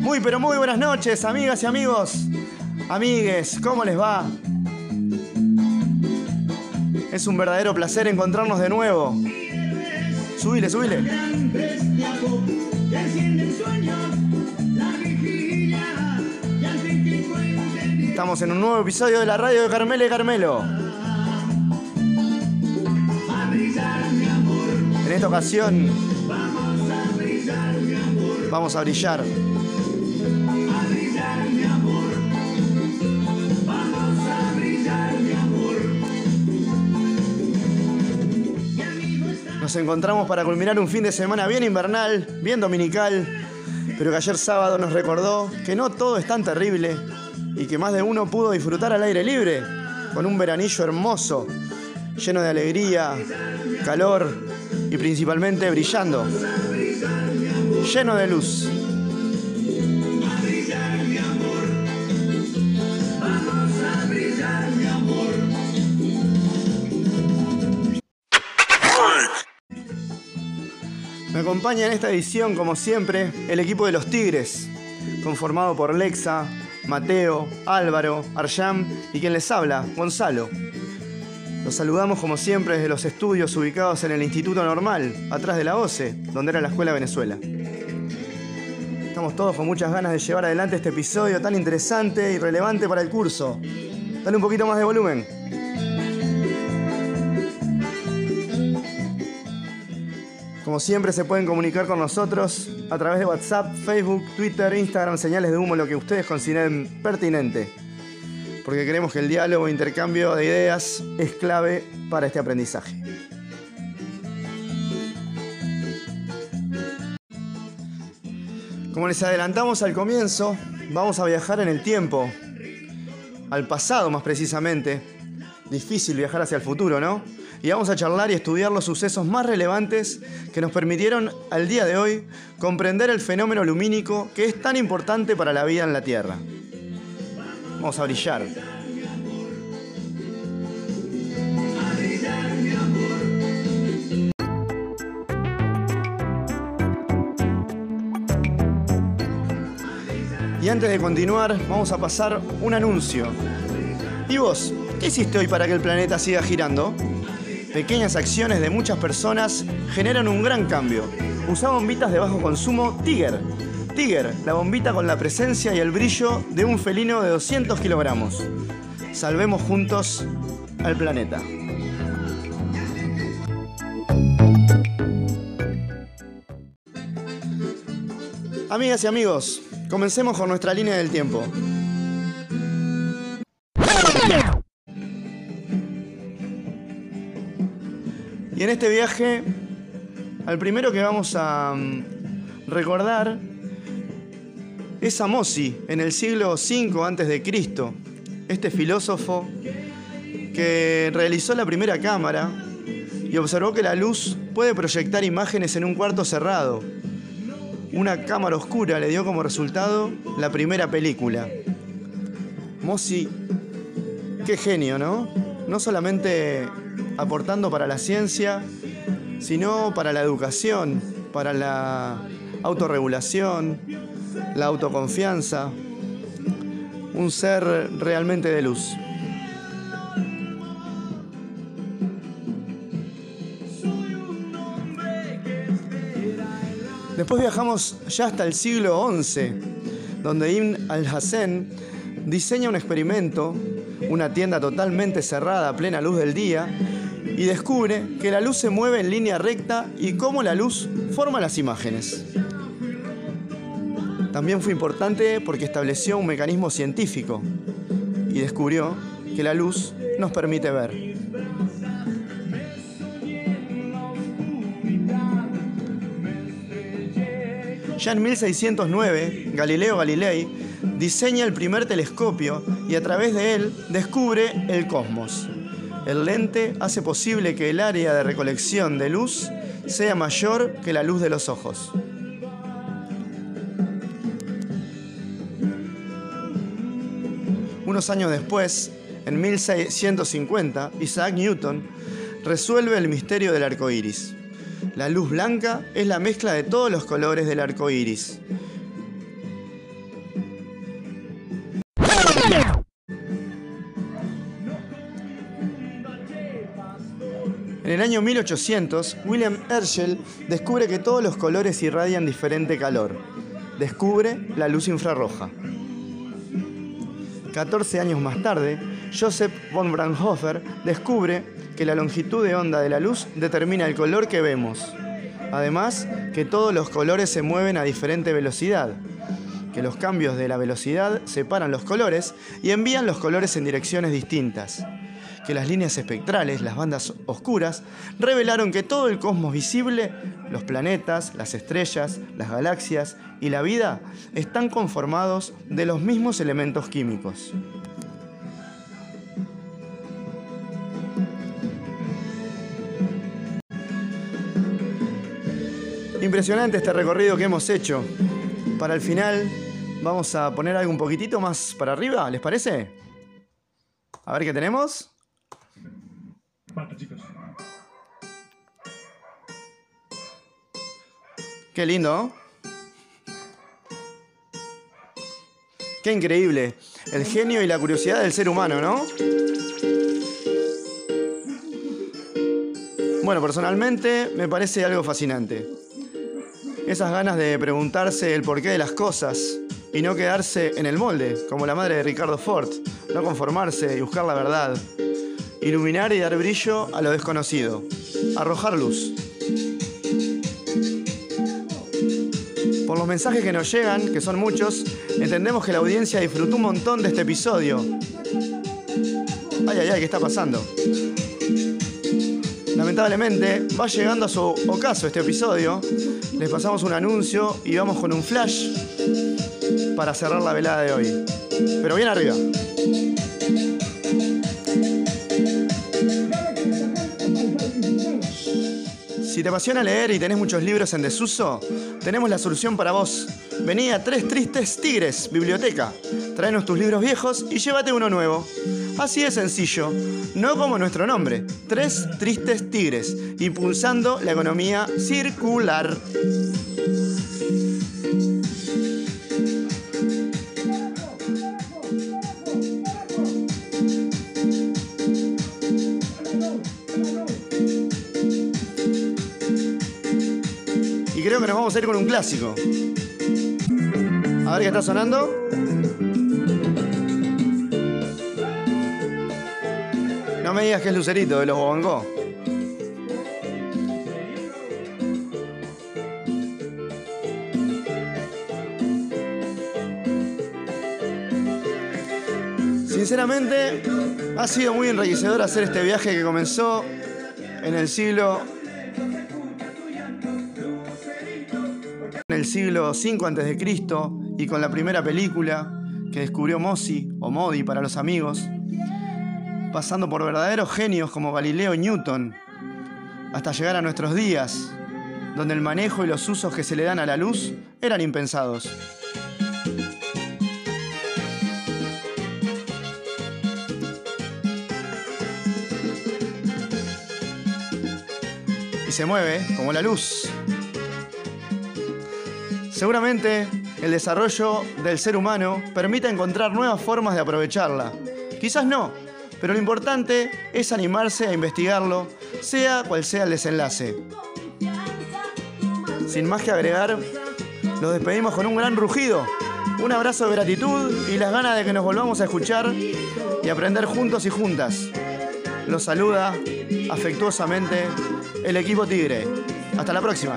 Muy pero muy buenas noches, amigas y amigos. Amigues, ¿cómo les va? Es un verdadero placer encontrarnos de nuevo. Subile, subile. Estamos en un nuevo episodio de la radio de Carmelo y Carmelo. En esta ocasión vamos a brillar. Nos encontramos para culminar un fin de semana bien invernal, bien dominical, pero que ayer sábado nos recordó que no todo es tan terrible y que más de uno pudo disfrutar al aire libre, con un veranillo hermoso, lleno de alegría, calor y principalmente brillando, lleno de luz. Me acompaña en esta edición, como siempre, el equipo de los Tigres, conformado por Lexa, Mateo, Álvaro, Arjam y quien les habla, Gonzalo. Los saludamos como siempre desde los estudios ubicados en el Instituto Normal, atrás de la OCE, donde era la Escuela Venezuela. Estamos todos con muchas ganas de llevar adelante este episodio tan interesante y relevante para el curso. Dale un poquito más de volumen. Como siempre se pueden comunicar con nosotros a través de WhatsApp, Facebook, Twitter, Instagram, señales de humo, lo que ustedes consideren pertinente. Porque creemos que el diálogo e intercambio de ideas es clave para este aprendizaje. Como les adelantamos al comienzo, vamos a viajar en el tiempo, al pasado más precisamente. Difícil viajar hacia el futuro, ¿no? y vamos a charlar y estudiar los sucesos más relevantes que nos permitieron al día de hoy comprender el fenómeno lumínico que es tan importante para la vida en la Tierra. Vamos a brillar. Y antes de continuar, vamos a pasar un anuncio. ¿Y vos? ¿Qué hiciste hoy para que el planeta siga girando? Pequeñas acciones de muchas personas generan un gran cambio. Usa bombitas de bajo consumo Tiger. Tiger, la bombita con la presencia y el brillo de un felino de 200 kilogramos. Salvemos juntos al planeta. Amigas y amigos, comencemos con nuestra línea del tiempo. Y en este viaje, al primero que vamos a mm, recordar es a Mossi, en el siglo V a.C., este filósofo que realizó la primera cámara y observó que la luz puede proyectar imágenes en un cuarto cerrado. Una cámara oscura le dio como resultado la primera película. Mossi, qué genio, ¿no? No solamente aportando para la ciencia, sino para la educación, para la autorregulación, la autoconfianza, un ser realmente de luz. Después viajamos ya hasta el siglo XI, donde Ibn al-Hassen diseña un experimento, una tienda totalmente cerrada a plena luz del día, y descubre que la luz se mueve en línea recta y cómo la luz forma las imágenes. También fue importante porque estableció un mecanismo científico y descubrió que la luz nos permite ver. Ya en 1609, Galileo Galilei diseña el primer telescopio y a través de él descubre el cosmos. El lente hace posible que el área de recolección de luz sea mayor que la luz de los ojos. Unos años después, en 1650, Isaac Newton resuelve el misterio del arco iris. La luz blanca es la mezcla de todos los colores del arco iris. En el año 1800, William Herschel descubre que todos los colores irradian diferente calor. Descubre la luz infrarroja. 14 años más tarde, Joseph von Braunhofer descubre que la longitud de onda de la luz determina el color que vemos. Además, que todos los colores se mueven a diferente velocidad, que los cambios de la velocidad separan los colores y envían los colores en direcciones distintas que las líneas espectrales, las bandas oscuras, revelaron que todo el cosmos visible, los planetas, las estrellas, las galaxias y la vida están conformados de los mismos elementos químicos. Impresionante este recorrido que hemos hecho. Para el final vamos a poner algo un poquitito más para arriba, ¿les parece? A ver qué tenemos. Qué lindo. Qué increíble. El genio y la curiosidad del ser humano, ¿no? Bueno, personalmente me parece algo fascinante. Esas ganas de preguntarse el porqué de las cosas y no quedarse en el molde, como la madre de Ricardo Ford, no conformarse y buscar la verdad. Iluminar y dar brillo a lo desconocido. Arrojar luz. Por los mensajes que nos llegan, que son muchos, entendemos que la audiencia disfrutó un montón de este episodio. Ay, ay, ay, ¿qué está pasando? Lamentablemente, va llegando a su ocaso este episodio. Les pasamos un anuncio y vamos con un flash para cerrar la velada de hoy. Pero bien arriba. Si te apasiona leer y tenés muchos libros en desuso, tenemos la solución para vos. Vení a Tres Tristes Tigres, biblioteca. Tráenos tus libros viejos y llévate uno nuevo. Así de sencillo, no como nuestro nombre, Tres Tristes Tigres, impulsando la economía circular. Con un clásico. A ver qué está sonando. No me digas que es Lucerito de los Bobangó. Sinceramente, ha sido muy enriquecedor hacer este viaje que comenzó en el siglo en el siglo V a.C. y con la primera película que descubrió Mossi o Modi para los amigos, pasando por verdaderos genios como Galileo y Newton, hasta llegar a nuestros días, donde el manejo y los usos que se le dan a la luz eran impensados. Y se mueve como la luz. Seguramente el desarrollo del ser humano permite encontrar nuevas formas de aprovecharla. Quizás no, pero lo importante es animarse a investigarlo, sea cual sea el desenlace. Sin más que agregar, nos despedimos con un gran rugido, un abrazo de gratitud y las ganas de que nos volvamos a escuchar y aprender juntos y juntas. Los saluda afectuosamente el equipo Tigre. Hasta la próxima.